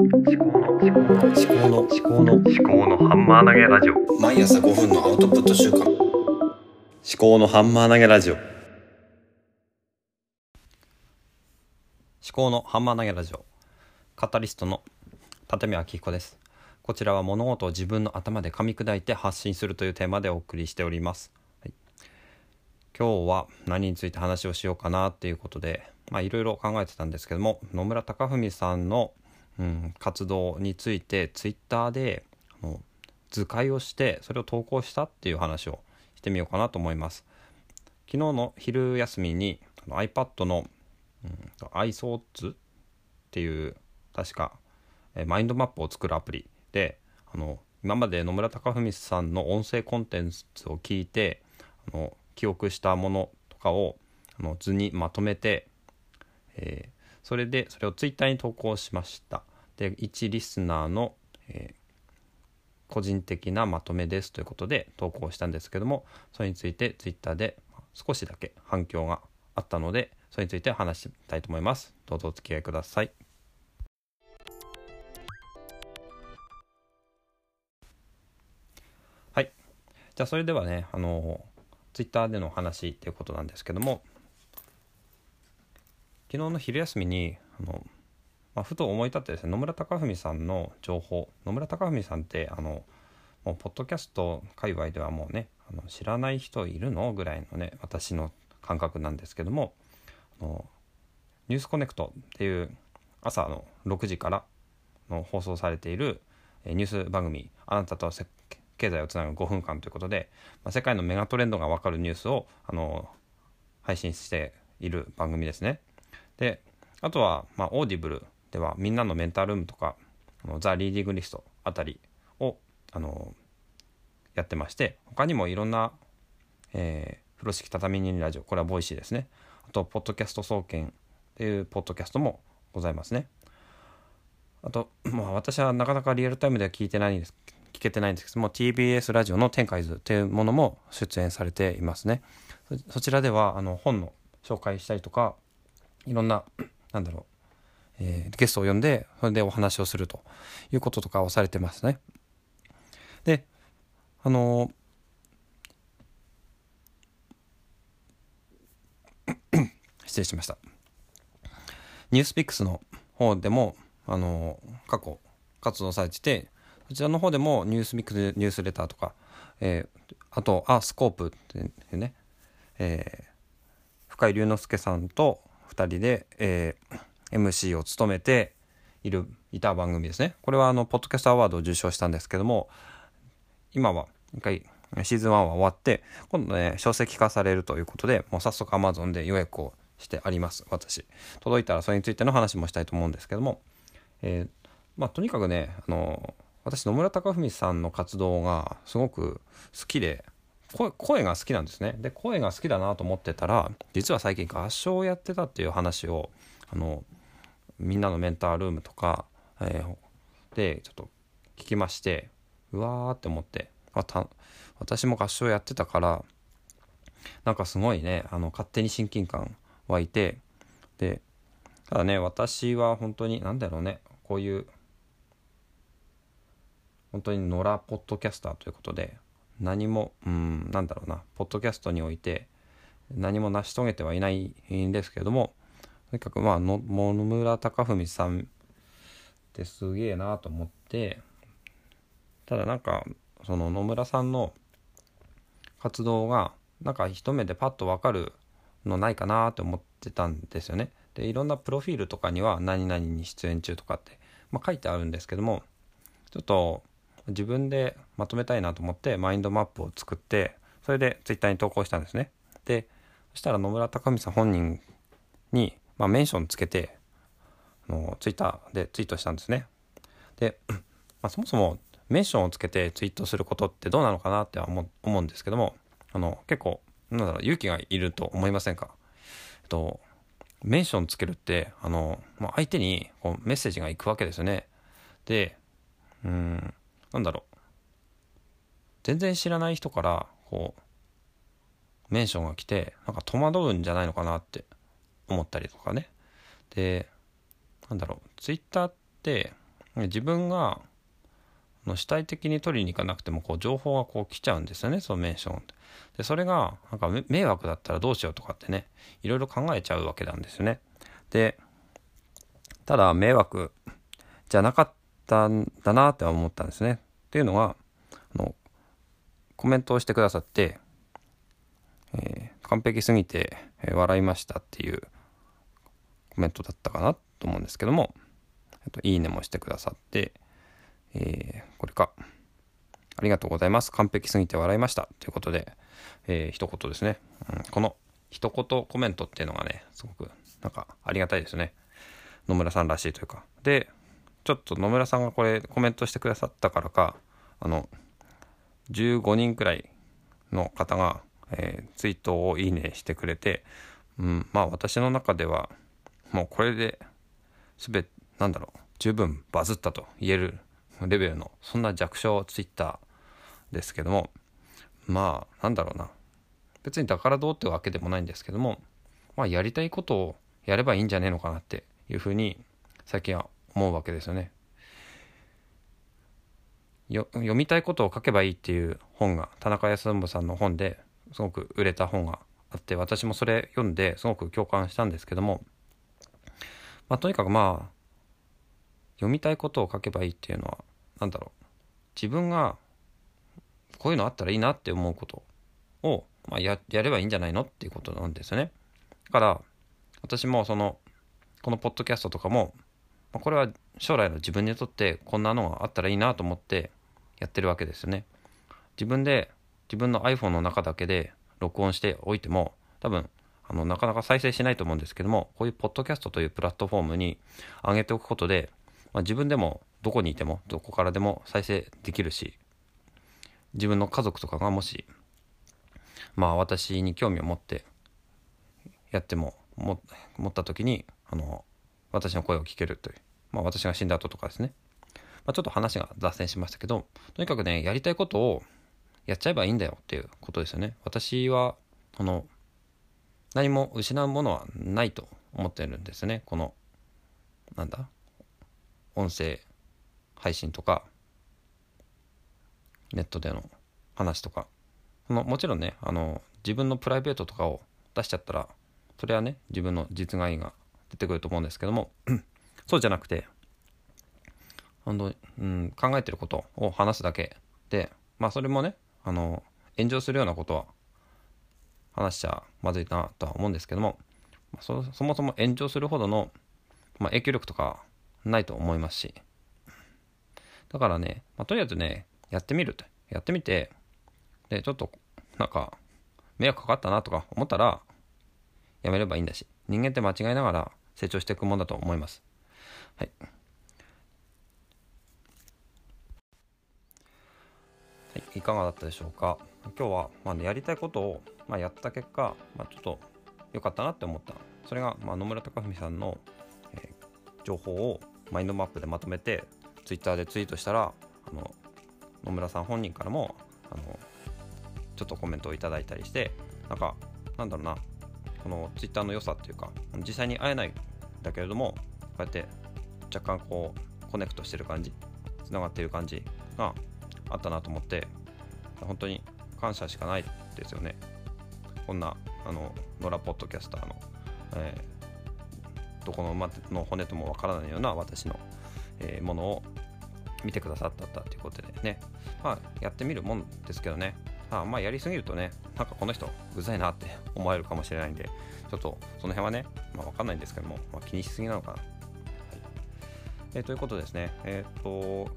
思考の思考の思考の思考の思考のハンマー投げラジオ。毎朝5分のアウトプット週間。思考のハンマー投げラジオ。思考のハンマー投げラジオ。カタリストの立見明彦です。こちらは物事を自分の頭で噛み砕いて発信するというテーマでお送りしております、はい、今日は何について話をしようかなっていうことでまあいろいろ考えてたんですけども野村貴文さんのうん、活動についてツイッターであの図解をしてそれを投稿したっていう話をしてみようかなと思います。昨日の昼休みに iPad の、うん、iSource っていう確かマインドマップを作るアプリであの今まで野村貴文さんの音声コンテンツを聞いてあの記憶したものとかをあの図にまとめて、えー、それでそれをツイッターに投稿しました。で1リスナーの、えー、個人的なまとめですということで投稿したんですけどもそれについてツイッターで少しだけ反響があったのでそれについて話したいと思います。どうぞお付き合いください。はい。じゃあそれではねあのツイッターでの話っていうことなんですけども昨日の昼休みにあの、まあ、ふと思い立ってですね野村貴文さんの情報野村貴文さんってあのもうポッドキャスト界隈ではもうねあの知らない人いるのぐらいのね私の感覚なんですけどもあのニュースコネクトっていう朝の6時からの放送されているニュース番組「あなたと経済をつなぐ5分間」ということで、まあ、世界のメガトレンドが分かるニュースをあの配信している番組ですね。であとは、まあ、オーディブルではみんなのメンタールームとかあのザ・リーディングリストあたりをあのやってまして他にもいろんな、えー、風呂敷畳み人ラジオこれはボイシーですね。あとポッドキャスト総研っていうポッドキャストもございますね。あと、まあ、私はなかなかリアルタイムでは聞いてないんです聞けてないんですけども TBS ラジオの天海図というものも出演されていますね。そちらではあの本の紹介したりとかいろんな、なんだろう、えー、ゲストを呼んで、それでお話をするということとかをされてますね。で、あのー、失礼しました。ニュースピックスの方でも、あのー、過去活動されてて、そちらの方でもニュースミックスニュースレターとか、えー、あと、あ、スコープってね、えー、深井龍之介さんと2人で、えー、MC を務めているいた番組ですね。これはあのポッドキャストアワードを受賞したんですけども今は一回シーズン1は終わって今度ね書籍化されるということでもう早速 Amazon で予約をしてあります私。届いたらそれについての話もしたいと思うんですけども、えー、まあとにかくねあの私野村貴文さんの活動がすごく好きで声声が好きなんですね。で声が好きだなと思ってたら実は最近合唱をやってたっていう話をあのみんなのメンタールームとか、えー、でちょっと聞きましてうわーって思ってあた私も合唱やってたからなんかすごいねあの勝手に親近感湧いてでただね私は本当に何だろうねこういう本当に野良ポッドキャスターということで何もうんなんだろうなポッドキャストにおいて何も成し遂げてはいないんですけれどもとにかくまあ野村貴文さんってすげえなと思ってただなんかその野村さんの活動がなんか一目でパッと分かるのないかなと思ってたんですよね。でいろんなプロフィールとかには何々に出演中とかって、まあ、書いてあるんですけどもちょっと自分でまとめたいなと思ってマインドマップを作ってそれでツイッターに投稿したんですね。でそしたら野村隆美さん本人に、まあ、メンションつけてあのツイッターでツイートしたんですね。で、まあ、そもそもメンションをつけてツイートすることってどうなのかなって思うんですけどもあの結構なんだろう勇気がいると思いませんか？えっとメンションつけるってあの、まあ、相手にこうメッセージがいくわけですよね。でうんなんだろう。全然知らない人からこうメンションが来てなんか戸惑うんじゃないのかなって思ったりとかね。でなんだろう。ツイッターって自分が主体的に取りに行かなくてもこう情報がこう来ちゃうんですよねそのメンションでそれがなんか迷惑だったらどうしようとかってねいろいろ考えちゃうわけなんですよね。でただ迷惑じゃなかったんだなって思ったんですね。っていうのはあのコメントをしてくださってえー、完璧すぎて、笑いましたっていうコメントだったかなと思うんですけども、えっと、いいねもしてくださって、えー、これか。ありがとうございます。完璧すぎて笑いました。ということで、えー、一言ですね、うん。この一言コメントっていうのがね、すごくなんかありがたいですね。野村さんらしいというか。で、ちょっと野村さんがこれコメントしてくださったからか、あの、15人くらいの方がえー、ツイートをいいねしてくれて、うん、まあ私の中ではもうこれで全てなんだろう十分バズったと言えるレベルのそんな弱小ツイッターですけどもまあなんだろうな。別にだからどうってわけでもないんですけどもまあやりたいことをやればいいんじゃねえのかなっていうふうに最近は思うわけですよね。読みたいことを書けばいいっていう本が田中康信さんの本ですごく売れた本があって私もそれ読んですごく共感したんですけども、まあ、とにかくまあ読みたいことを書けばいいっていうのは何だろう自分がこういうのあったらいいなって思うことを、まあ、ややればいいんじゃないのっていうことなんですよね。だから私もそのこのポッドキャストとかも、まあ、これは将来の自分にとってこんなのがあったらいいなと思ってやってるわけですよね。自分で自分の iPhone の中だけで録音しておいても多分あのなかなか再生しないと思うんですけどもこういうポッドキャストというプラットフォームに上げておくことで、まあ、自分でもどこにいてもどこからでも再生できるし自分の家族とかがもしまあ私に興味を持ってやっても持った時にあの私の声を聞けるという、まあ、私が死んだ後とかですね、まあ、ちょっと話が脱線しましたけどとにかくねやりたいことをやっちゃえばいいんだよっていうことですよね。私は、この、何も失うものはないと思ってるんですね。この、なんだ？音声配信とか、ネットでの話とか。のもちろんね、あの、自分のプライベートとかを出しちゃったら、それはね、自分の実害が出てくると思うんですけども、そうじゃなくて、本当うん、考えてることを話すだけで、まあそれもね、あの炎上するようなことは話しちゃまずいなとは思うんですけどもそそもそも炎上するほどの、まあ、影響力とかないと思いますしだからね、まあ、とりあえずねやってみると。やってみてでちょっとなんか迷惑かかったなとか思ったらやめればいいんだし人間って間違いながら成長していくもんだと思います。はい。はい、いかがだったでしょうか？今日は、まあね、やりたいことを、まあ、やった結果、まあ、ちょっと良かったなって思った。それが、まあ、野村隆文さんの、えー、情報をマインドマップでまとめてツイッターでツイートしたらあの野村さん本人からもあのちょっとコメントをいただいたりしてなんかなんだろうなこのツイッターの良さっていうか実際に会えないんだけれどもこうやって若干こうコネクトしてる感じつながってる感じがあったなと思って本当に感謝しかないですよね。こんなあの野良ポッドキャスターの、えー、どこの馬の骨ともわからないような私の、えー、ものを見てくださったということでね。まあやってみるもんですけどね。あまあやりすぎるとねなんかこの人うざいなって思われるかもしれないんでちょっとその辺はね、まあ、わかんないんですけども、まあ、気にしすぎなのかな、はい。えー、ということですね。えっ、と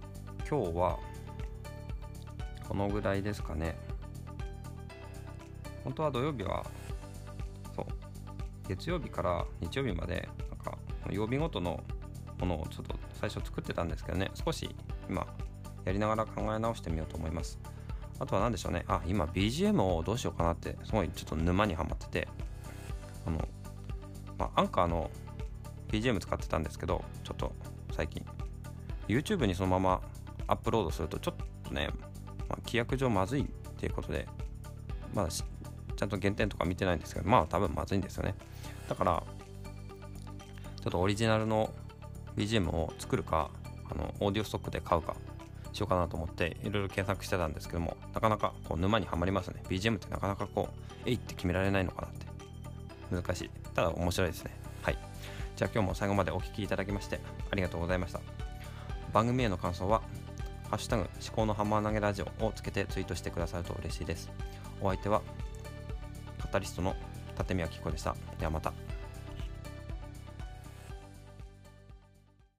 今日はこのぐらいですかね。本当は土曜日はそう月曜日から日曜日までなんか曜日ごとのものをちょっと最初作ってたんですけどね少し今やりながら考え直してみようと思います。あとは何でしょうねあ今 BGM をどうしようかなってすごいちょっと沼にはまっててあの、まあ、アンカーの BGM 使ってたんですけどちょっと最近 YouTube にそのままアップロードするとちょっとねまあ、規約上まずいっていうことで、まだちゃんと減点とか見てないんですけど、まあ多分まずいんですよね。だから、ちょっとオリジナルの BGM を作るか、あのオーディオストックで買うかしようかなと思っていろいろ検索してたんですけどもなかなかこう沼にはまりますね。BGM ってなかなかこうえいって決められないのかなって。難しい。ただ面白いですね。はい。じゃあ今日も最後までお聴きいただきましてありがとうございました。番組への感想は「ハッシュタグ思考のハンマー投げラジオ」をつけてツイートしてくださると嬉しいです。お相手はカタリストの立宮紀子でした。ではまた。